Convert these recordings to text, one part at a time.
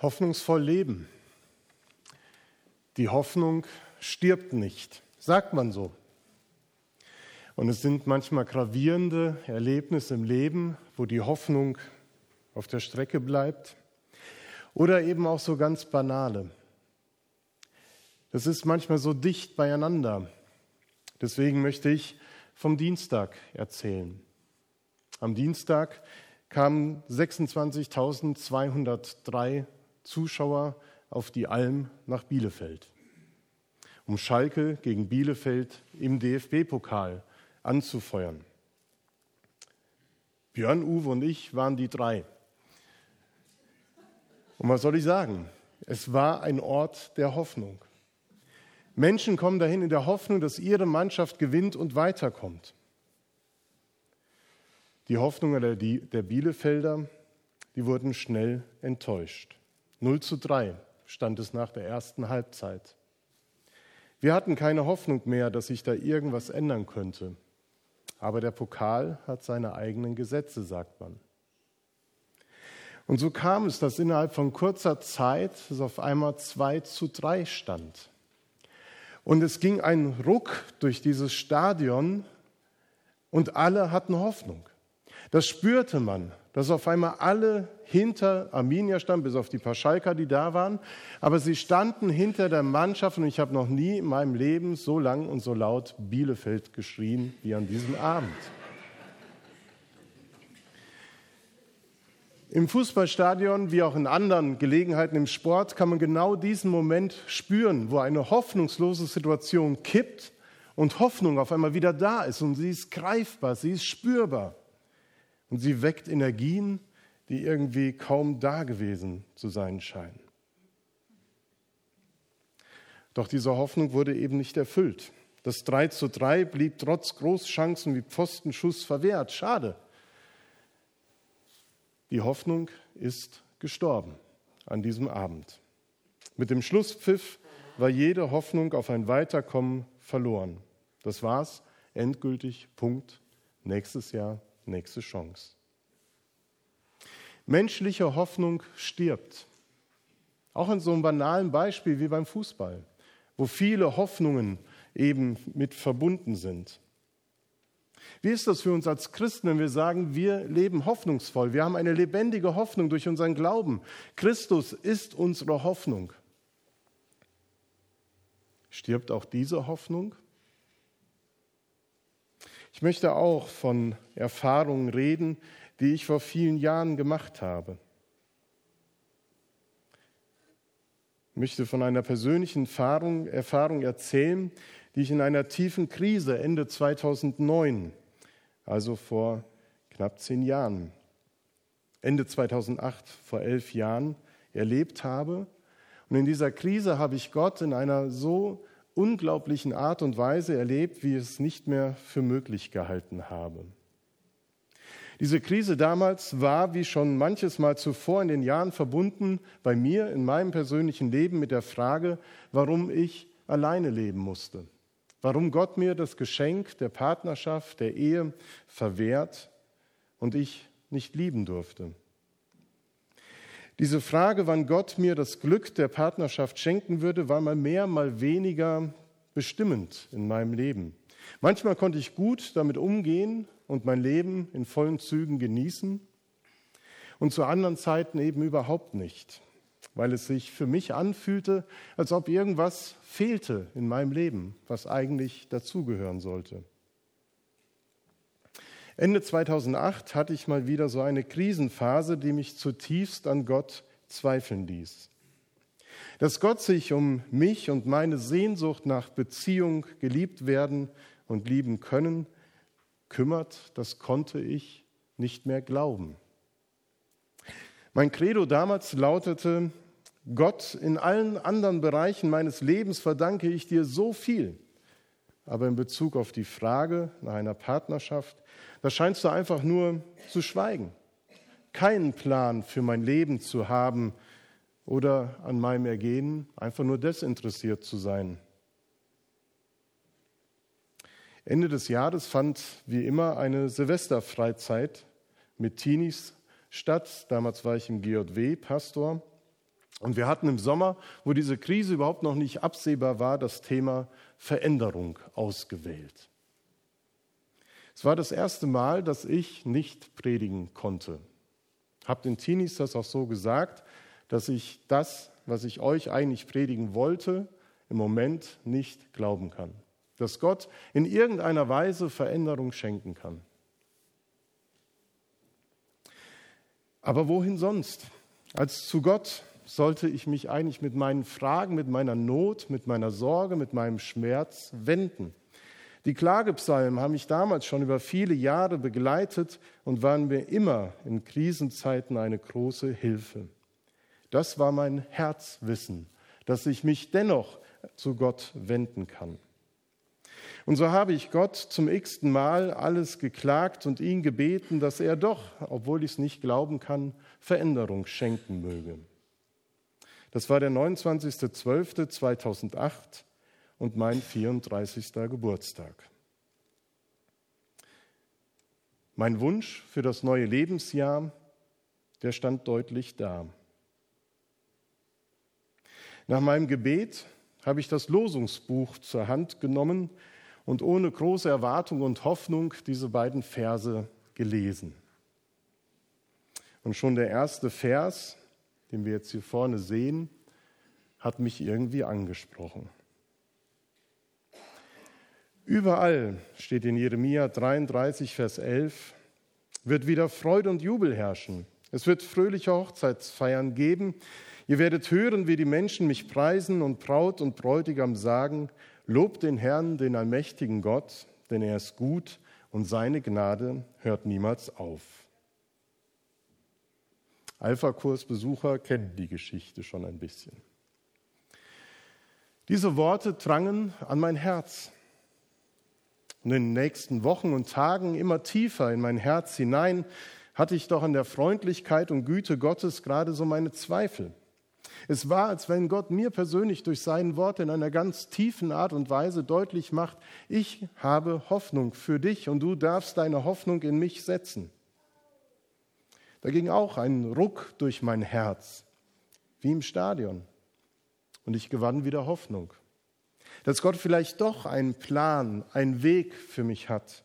Hoffnungsvoll leben. Die Hoffnung stirbt nicht, sagt man so. Und es sind manchmal gravierende Erlebnisse im Leben, wo die Hoffnung auf der Strecke bleibt. Oder eben auch so ganz banale. Das ist manchmal so dicht beieinander. Deswegen möchte ich vom Dienstag erzählen. Am Dienstag kamen 26.203 Zuschauer auf die Alm nach Bielefeld, um Schalke gegen Bielefeld im DFB-Pokal anzufeuern. Björn, Uwe und ich waren die drei. Und was soll ich sagen? Es war ein Ort der Hoffnung. Menschen kommen dahin in der Hoffnung, dass ihre Mannschaft gewinnt und weiterkommt. Die Hoffnungen der Bielefelder, die wurden schnell enttäuscht. 0 zu 3 stand es nach der ersten Halbzeit. Wir hatten keine Hoffnung mehr, dass sich da irgendwas ändern könnte. Aber der Pokal hat seine eigenen Gesetze, sagt man. Und so kam es, dass innerhalb von kurzer Zeit es auf einmal 2 zu 3 stand. Und es ging ein Ruck durch dieses Stadion und alle hatten Hoffnung. Das spürte man, dass auf einmal alle hinter Arminia standen, bis auf die paar Schalker, die da waren. Aber sie standen hinter der Mannschaft und ich habe noch nie in meinem Leben so lang und so laut Bielefeld geschrien wie an diesem Abend. Im Fußballstadion wie auch in anderen Gelegenheiten im Sport kann man genau diesen Moment spüren, wo eine hoffnungslose Situation kippt und Hoffnung auf einmal wieder da ist und sie ist greifbar, sie ist spürbar. Und sie weckt Energien, die irgendwie kaum da gewesen zu sein scheinen. Doch diese Hoffnung wurde eben nicht erfüllt. Das 3 zu 3 blieb trotz Großchancen wie Pfostenschuss verwehrt. Schade. Die Hoffnung ist gestorben an diesem Abend. Mit dem Schlusspfiff war jede Hoffnung auf ein Weiterkommen verloren. Das war's, endgültig, Punkt. Nächstes Jahr nächste Chance. Menschliche Hoffnung stirbt. Auch in so einem banalen Beispiel wie beim Fußball, wo viele Hoffnungen eben mit verbunden sind. Wie ist das für uns als Christen, wenn wir sagen, wir leben hoffnungsvoll? Wir haben eine lebendige Hoffnung durch unseren Glauben. Christus ist unsere Hoffnung. Stirbt auch diese Hoffnung? Ich möchte auch von Erfahrungen reden, die ich vor vielen Jahren gemacht habe. Ich möchte von einer persönlichen Erfahrung, Erfahrung erzählen, die ich in einer tiefen Krise Ende 2009, also vor knapp zehn Jahren, Ende 2008, vor elf Jahren, erlebt habe. Und in dieser Krise habe ich Gott in einer so unglaublichen Art und Weise erlebt, wie ich es nicht mehr für möglich gehalten habe. Diese Krise damals war, wie schon manches Mal zuvor in den Jahren, verbunden bei mir in meinem persönlichen Leben mit der Frage, warum ich alleine leben musste. Warum Gott mir das Geschenk der Partnerschaft, der Ehe verwehrt und ich nicht lieben durfte. Diese Frage, wann Gott mir das Glück der Partnerschaft schenken würde, war mal mehr, mal weniger bestimmend in meinem Leben. Manchmal konnte ich gut damit umgehen und mein Leben in vollen Zügen genießen und zu anderen Zeiten eben überhaupt nicht, weil es sich für mich anfühlte, als ob irgendwas fehlte in meinem Leben, was eigentlich dazugehören sollte. Ende 2008 hatte ich mal wieder so eine Krisenphase, die mich zutiefst an Gott zweifeln ließ. Dass Gott sich um mich und meine Sehnsucht nach Beziehung, geliebt werden und lieben können, kümmert, das konnte ich nicht mehr glauben. Mein Credo damals lautete, Gott, in allen anderen Bereichen meines Lebens verdanke ich dir so viel. Aber in Bezug auf die Frage nach einer Partnerschaft, da scheinst du einfach nur zu schweigen, keinen Plan für mein Leben zu haben oder an meinem Ergehen einfach nur desinteressiert zu sein. Ende des Jahres fand wie immer eine Silvesterfreizeit mit Teenies statt. Damals war ich im GJW Pastor. Und wir hatten im Sommer, wo diese Krise überhaupt noch nicht absehbar war, das Thema Veränderung ausgewählt. Es war das erste Mal, dass ich nicht predigen konnte. Habe den Teenies das auch so gesagt, dass ich das, was ich euch eigentlich predigen wollte, im Moment nicht glauben kann. Dass Gott in irgendeiner Weise Veränderung schenken kann. Aber wohin sonst? Als zu Gott sollte ich mich eigentlich mit meinen Fragen, mit meiner Not, mit meiner Sorge, mit meinem Schmerz wenden. Die Klagepsalmen haben mich damals schon über viele Jahre begleitet und waren mir immer in Krisenzeiten eine große Hilfe. Das war mein Herzwissen, dass ich mich dennoch zu Gott wenden kann. Und so habe ich Gott zum x-ten Mal alles geklagt und ihn gebeten, dass er doch, obwohl ich es nicht glauben kann, Veränderung schenken möge. Das war der 29.12.2008 und mein 34. Geburtstag. Mein Wunsch für das neue Lebensjahr, der stand deutlich da. Nach meinem Gebet habe ich das Losungsbuch zur Hand genommen und ohne große Erwartung und Hoffnung diese beiden Verse gelesen. Und schon der erste Vers, den wir jetzt hier vorne sehen, hat mich irgendwie angesprochen. Überall steht in Jeremia 33, Vers 11, wird wieder Freude und Jubel herrschen. Es wird fröhliche Hochzeitsfeiern geben. Ihr werdet hören, wie die Menschen mich preisen und Braut und Bräutigam sagen, Lobt den Herrn, den allmächtigen Gott, denn er ist gut und seine Gnade hört niemals auf. Alpha-Kursbesucher kennen die Geschichte schon ein bisschen. Diese Worte drangen an mein Herz in den nächsten Wochen und Tagen immer tiefer in mein Herz hinein hatte ich doch an der Freundlichkeit und Güte Gottes gerade so meine Zweifel. Es war, als wenn Gott mir persönlich durch sein Wort in einer ganz tiefen Art und Weise deutlich macht, ich habe Hoffnung für dich und du darfst deine Hoffnung in mich setzen. Da ging auch ein Ruck durch mein Herz, wie im Stadion. Und ich gewann wieder Hoffnung dass Gott vielleicht doch einen Plan, einen Weg für mich hat.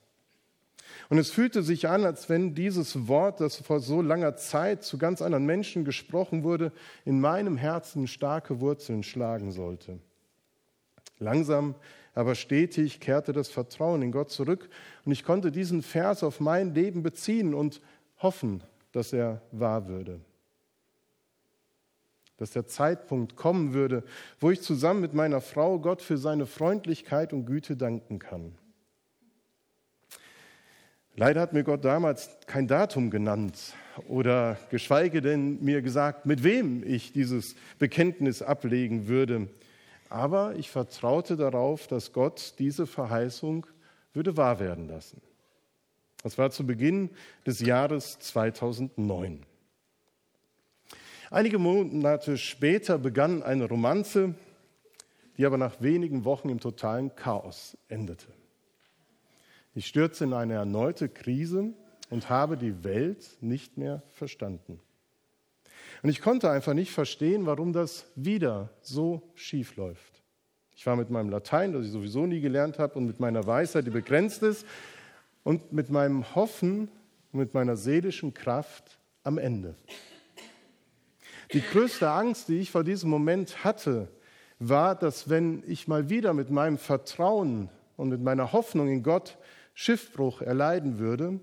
Und es fühlte sich an, als wenn dieses Wort, das vor so langer Zeit zu ganz anderen Menschen gesprochen wurde, in meinem Herzen starke Wurzeln schlagen sollte. Langsam, aber stetig kehrte das Vertrauen in Gott zurück und ich konnte diesen Vers auf mein Leben beziehen und hoffen, dass er wahr würde dass der Zeitpunkt kommen würde, wo ich zusammen mit meiner Frau Gott für seine Freundlichkeit und Güte danken kann. Leider hat mir Gott damals kein Datum genannt oder geschweige denn mir gesagt, mit wem ich dieses Bekenntnis ablegen würde. Aber ich vertraute darauf, dass Gott diese Verheißung würde wahr werden lassen. Das war zu Beginn des Jahres 2009. Einige Monate später begann eine Romanze, die aber nach wenigen Wochen im totalen Chaos endete. Ich stürzte in eine erneute Krise und habe die Welt nicht mehr verstanden. Und ich konnte einfach nicht verstehen, warum das wieder so schief läuft. Ich war mit meinem Latein, das ich sowieso nie gelernt habe, und mit meiner Weisheit, die begrenzt ist, und mit meinem Hoffen und mit meiner seelischen Kraft am Ende. Die größte Angst, die ich vor diesem Moment hatte, war, dass wenn ich mal wieder mit meinem Vertrauen und mit meiner Hoffnung in Gott Schiffbruch erleiden würde,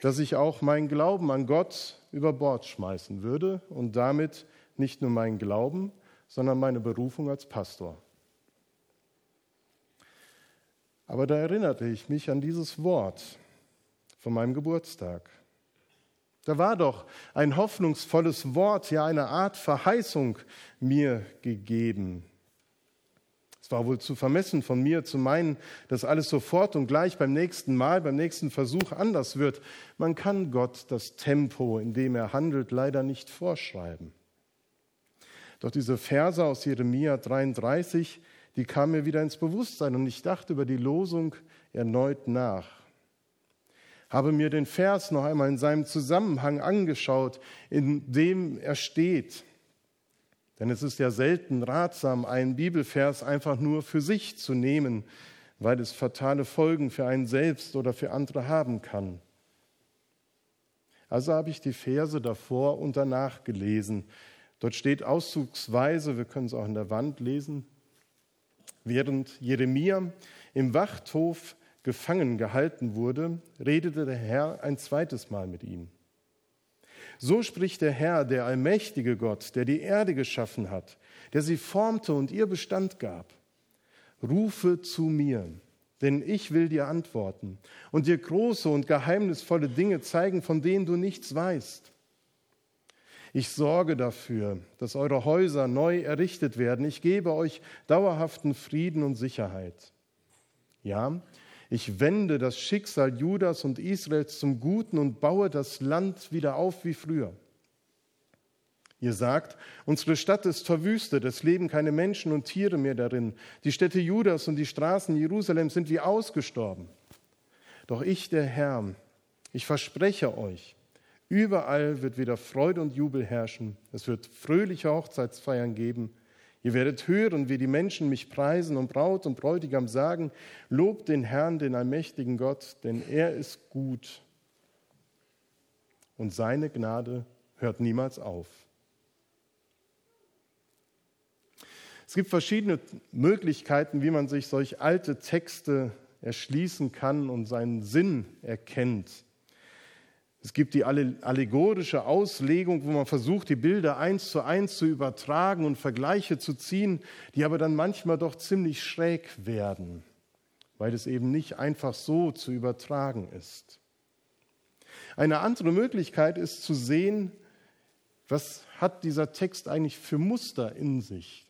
dass ich auch meinen Glauben an Gott über Bord schmeißen würde und damit nicht nur meinen Glauben, sondern meine Berufung als Pastor. Aber da erinnerte ich mich an dieses Wort von meinem Geburtstag. Da war doch ein hoffnungsvolles Wort, ja eine Art Verheißung mir gegeben. Es war wohl zu vermessen von mir zu meinen, dass alles sofort und gleich beim nächsten Mal, beim nächsten Versuch anders wird. Man kann Gott das Tempo, in dem er handelt, leider nicht vorschreiben. Doch diese Verse aus Jeremia 33, die kamen mir wieder ins Bewusstsein und ich dachte über die Losung erneut nach habe mir den Vers noch einmal in seinem Zusammenhang angeschaut, in dem er steht. Denn es ist ja selten ratsam, einen Bibelvers einfach nur für sich zu nehmen, weil es fatale Folgen für einen selbst oder für andere haben kann. Also habe ich die Verse davor und danach gelesen. Dort steht auszugsweise, wir können es auch an der Wand lesen, während Jeremia im Wachthof gefangen gehalten wurde, redete der Herr ein zweites Mal mit ihm. So spricht der Herr, der allmächtige Gott, der die Erde geschaffen hat, der sie formte und ihr Bestand gab. Rufe zu mir, denn ich will dir antworten und dir große und geheimnisvolle Dinge zeigen, von denen du nichts weißt. Ich sorge dafür, dass eure Häuser neu errichtet werden. Ich gebe euch dauerhaften Frieden und Sicherheit. Ja, ich wende das Schicksal Judas und Israels zum Guten und baue das Land wieder auf wie früher. Ihr sagt, unsere Stadt ist verwüstet, es leben keine Menschen und Tiere mehr darin. Die Städte Judas und die Straßen Jerusalems sind wie ausgestorben. Doch ich, der Herr, ich verspreche euch, überall wird wieder Freude und Jubel herrschen. Es wird fröhliche Hochzeitsfeiern geben Ihr werdet hören, wie die Menschen mich preisen und Braut und Bräutigam sagen, lobt den Herrn, den allmächtigen Gott, denn er ist gut und seine Gnade hört niemals auf. Es gibt verschiedene Möglichkeiten, wie man sich solch alte Texte erschließen kann und seinen Sinn erkennt. Es gibt die allegorische Auslegung, wo man versucht, die Bilder eins zu eins zu übertragen und Vergleiche zu ziehen, die aber dann manchmal doch ziemlich schräg werden, weil es eben nicht einfach so zu übertragen ist. Eine andere Möglichkeit ist zu sehen, was hat dieser Text eigentlich für Muster in sich?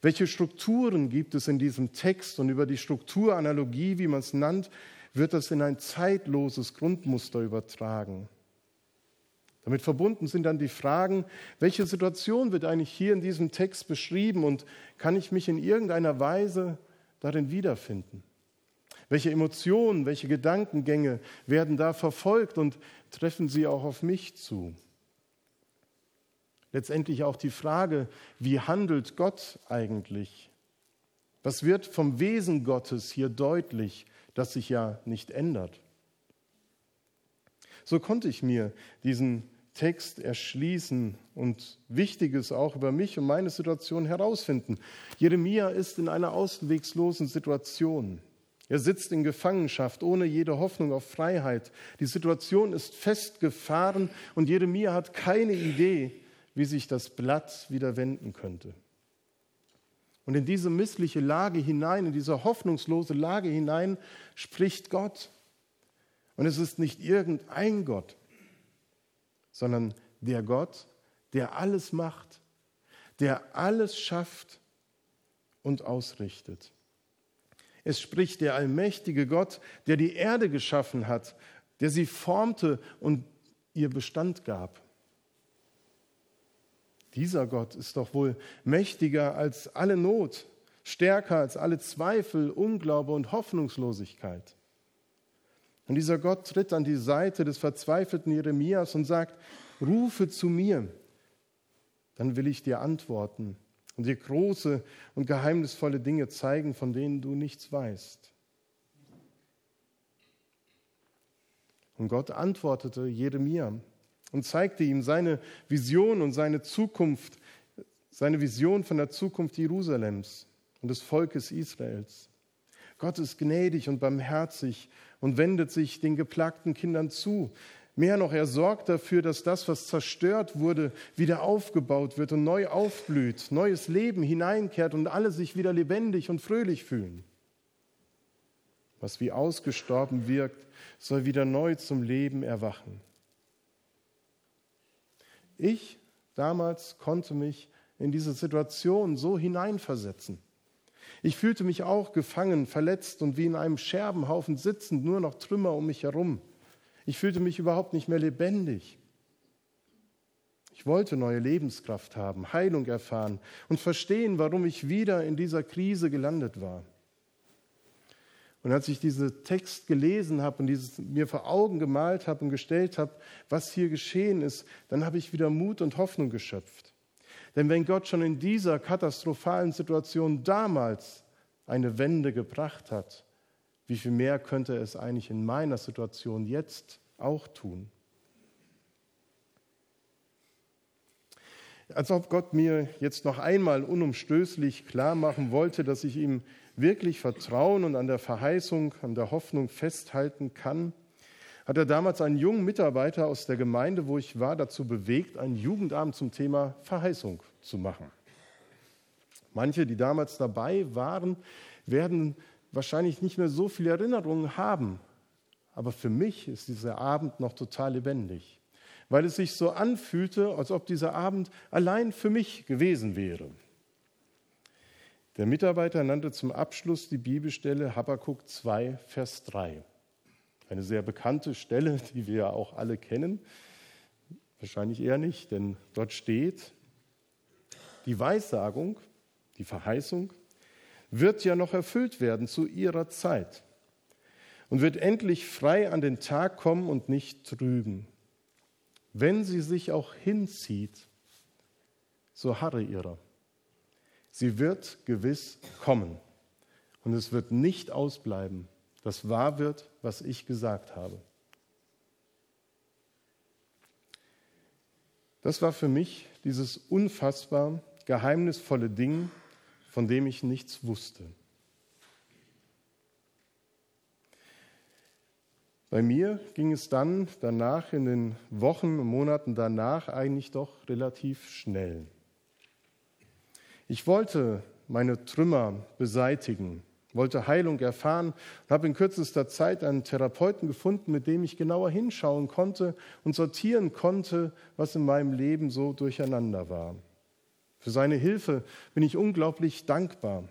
Welche Strukturen gibt es in diesem Text? Und über die Strukturanalogie, wie man es nannt, wird das in ein zeitloses Grundmuster übertragen. Damit verbunden sind dann die Fragen, welche Situation wird eigentlich hier in diesem Text beschrieben und kann ich mich in irgendeiner Weise darin wiederfinden? Welche Emotionen, welche Gedankengänge werden da verfolgt und treffen sie auch auf mich zu? Letztendlich auch die Frage, wie handelt Gott eigentlich? Was wird vom Wesen Gottes hier deutlich? Das sich ja nicht ändert. So konnte ich mir diesen Text erschließen und Wichtiges auch über mich und meine Situation herausfinden. Jeremia ist in einer auswegslosen Situation. Er sitzt in Gefangenschaft ohne jede Hoffnung auf Freiheit. Die Situation ist festgefahren und Jeremia hat keine Idee, wie sich das Blatt wieder wenden könnte. Und in diese missliche Lage hinein, in diese hoffnungslose Lage hinein, spricht Gott. Und es ist nicht irgendein Gott, sondern der Gott, der alles macht, der alles schafft und ausrichtet. Es spricht der allmächtige Gott, der die Erde geschaffen hat, der sie formte und ihr Bestand gab. Dieser Gott ist doch wohl mächtiger als alle Not, stärker als alle Zweifel, Unglaube und Hoffnungslosigkeit. Und dieser Gott tritt an die Seite des verzweifelten Jeremias und sagt, rufe zu mir, dann will ich dir antworten und dir große und geheimnisvolle Dinge zeigen, von denen du nichts weißt. Und Gott antwortete Jeremia, und zeigte ihm seine Vision und seine Zukunft, seine Vision von der Zukunft Jerusalems und des Volkes Israels. Gott ist gnädig und barmherzig und wendet sich den geplagten Kindern zu. Mehr noch, er sorgt dafür, dass das, was zerstört wurde, wieder aufgebaut wird und neu aufblüht, neues Leben hineinkehrt und alle sich wieder lebendig und fröhlich fühlen. Was wie ausgestorben wirkt, soll wieder neu zum Leben erwachen. Ich damals konnte mich in diese Situation so hineinversetzen. Ich fühlte mich auch gefangen, verletzt und wie in einem Scherbenhaufen sitzend, nur noch Trümmer um mich herum. Ich fühlte mich überhaupt nicht mehr lebendig. Ich wollte neue Lebenskraft haben, Heilung erfahren und verstehen, warum ich wieder in dieser Krise gelandet war. Und als ich diesen Text gelesen habe und dieses mir vor Augen gemalt habe und gestellt habe, was hier geschehen ist, dann habe ich wieder Mut und Hoffnung geschöpft. Denn wenn Gott schon in dieser katastrophalen Situation damals eine Wende gebracht hat, wie viel mehr könnte er es eigentlich in meiner Situation jetzt auch tun? Als ob Gott mir jetzt noch einmal unumstößlich klar machen wollte, dass ich ihm wirklich vertrauen und an der Verheißung, an der Hoffnung festhalten kann, hat er damals einen jungen Mitarbeiter aus der Gemeinde, wo ich war, dazu bewegt, einen Jugendabend zum Thema Verheißung zu machen. Manche, die damals dabei waren, werden wahrscheinlich nicht mehr so viele Erinnerungen haben. Aber für mich ist dieser Abend noch total lebendig, weil es sich so anfühlte, als ob dieser Abend allein für mich gewesen wäre. Der Mitarbeiter nannte zum Abschluss die Bibelstelle Habakkuk 2, Vers 3. Eine sehr bekannte Stelle, die wir ja auch alle kennen. Wahrscheinlich eher nicht, denn dort steht, die Weissagung, die Verheißung, wird ja noch erfüllt werden zu ihrer Zeit und wird endlich frei an den Tag kommen und nicht trügen. Wenn sie sich auch hinzieht, so harre ihrer. Sie wird gewiss kommen und es wird nicht ausbleiben, dass wahr wird, was ich gesagt habe. Das war für mich dieses unfassbar geheimnisvolle Ding, von dem ich nichts wusste. Bei mir ging es dann danach, in den Wochen und Monaten danach, eigentlich doch relativ schnell. Ich wollte meine Trümmer beseitigen, wollte Heilung erfahren und habe in kürzester Zeit einen Therapeuten gefunden, mit dem ich genauer hinschauen konnte und sortieren konnte, was in meinem Leben so durcheinander war. Für seine Hilfe bin ich unglaublich dankbar.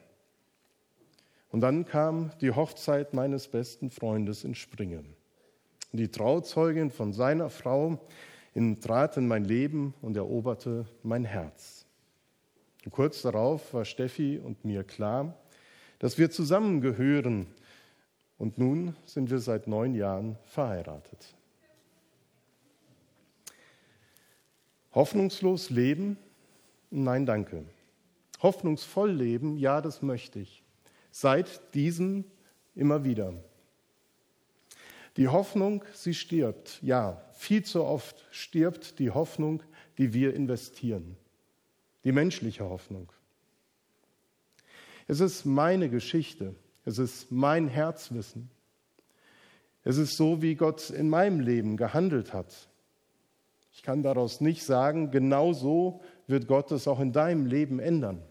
Und dann kam die Hochzeit meines besten Freundes in Springen. Die Trauzeugin von seiner Frau trat in mein Leben und eroberte mein Herz. Und kurz darauf war Steffi und mir klar, dass wir zusammengehören. Und nun sind wir seit neun Jahren verheiratet. Hoffnungslos leben Nein, danke. Hoffnungsvoll leben, ja, das möchte ich. Seit diesem immer wieder. Die Hoffnung, sie stirbt. Ja, viel zu oft stirbt die Hoffnung, die wir investieren. Die menschliche Hoffnung. Es ist meine Geschichte. Es ist mein Herzwissen. Es ist so, wie Gott in meinem Leben gehandelt hat. Ich kann daraus nicht sagen, genau so wird Gott es auch in deinem Leben ändern,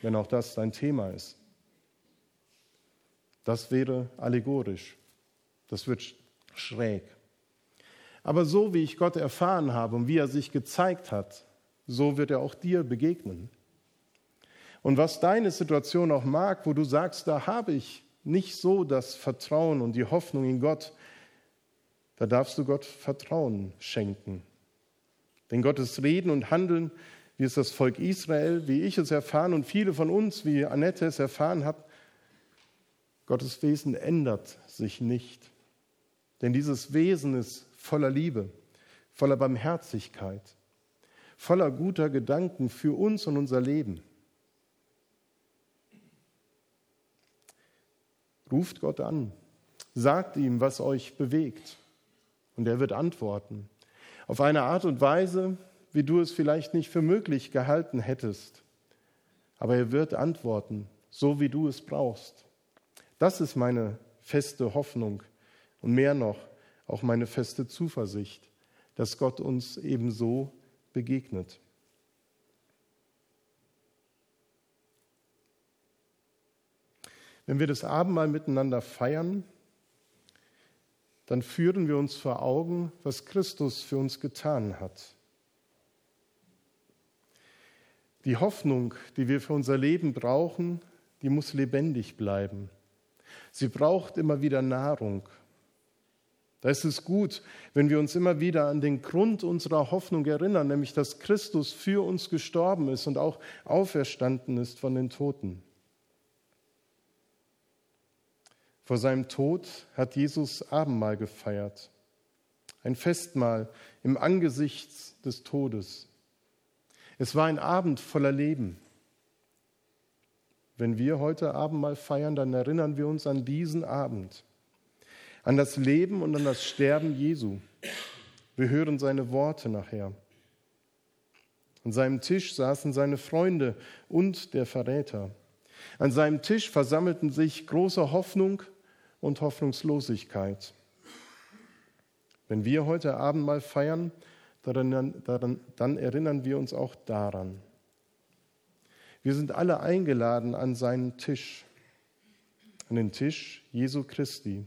wenn auch das dein Thema ist. Das wäre allegorisch. Das wird schräg. Aber so wie ich Gott erfahren habe und wie er sich gezeigt hat, so wird er auch dir begegnen. Und was deine Situation auch mag, wo du sagst, da habe ich nicht so das Vertrauen und die Hoffnung in Gott, da darfst du Gott Vertrauen schenken. Denn Gottes Reden und Handeln wie es das Volk Israel, wie ich es erfahren und viele von uns, wie Annette es erfahren hat, Gottes Wesen ändert sich nicht. Denn dieses Wesen ist voller Liebe, voller Barmherzigkeit, voller guter Gedanken für uns und unser Leben. Ruft Gott an, sagt ihm, was euch bewegt, und er wird antworten. Auf eine Art und Weise, wie du es vielleicht nicht für möglich gehalten hättest. Aber er wird antworten, so wie du es brauchst. Das ist meine feste Hoffnung und mehr noch auch meine feste Zuversicht, dass Gott uns ebenso begegnet. Wenn wir das Abendmahl miteinander feiern, dann führen wir uns vor Augen, was Christus für uns getan hat. Die Hoffnung, die wir für unser Leben brauchen, die muss lebendig bleiben. Sie braucht immer wieder Nahrung. Da ist es gut, wenn wir uns immer wieder an den Grund unserer Hoffnung erinnern, nämlich dass Christus für uns gestorben ist und auch auferstanden ist von den Toten. Vor seinem Tod hat Jesus Abendmahl gefeiert, ein Festmahl im Angesicht des Todes. Es war ein Abend voller Leben. Wenn wir heute Abend mal feiern, dann erinnern wir uns an diesen Abend, an das Leben und an das Sterben Jesu. Wir hören seine Worte nachher. An seinem Tisch saßen seine Freunde und der Verräter. An seinem Tisch versammelten sich große Hoffnung und Hoffnungslosigkeit. Wenn wir heute Abend mal feiern, daran, daran, dann erinnern wir uns auch daran. Wir sind alle eingeladen an seinen Tisch, an den Tisch Jesu Christi.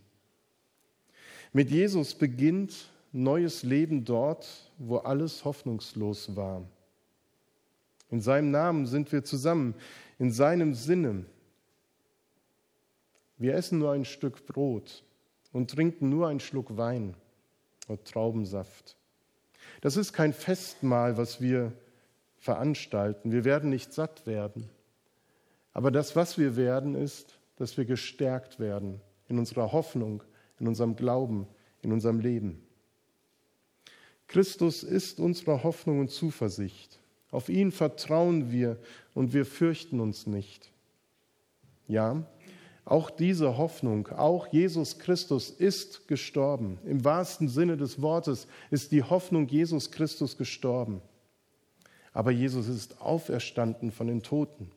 Mit Jesus beginnt neues Leben dort, wo alles hoffnungslos war. In seinem Namen sind wir zusammen, in seinem Sinne. Wir essen nur ein Stück Brot und trinken nur einen Schluck Wein oder Traubensaft. Das ist kein Festmahl, was wir veranstalten. Wir werden nicht satt werden. Aber das, was wir werden, ist, dass wir gestärkt werden in unserer Hoffnung, in unserem Glauben, in unserem Leben. Christus ist unsere Hoffnung und Zuversicht. Auf ihn vertrauen wir und wir fürchten uns nicht. Ja, auch diese Hoffnung, auch Jesus Christus ist gestorben. Im wahrsten Sinne des Wortes ist die Hoffnung Jesus Christus gestorben. Aber Jesus ist auferstanden von den Toten.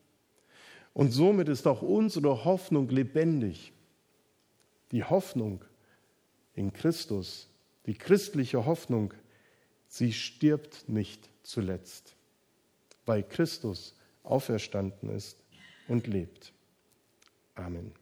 Und somit ist auch unsere Hoffnung lebendig. Die Hoffnung in Christus, die christliche Hoffnung, sie stirbt nicht zuletzt, weil Christus auferstanden ist und lebt. Amen.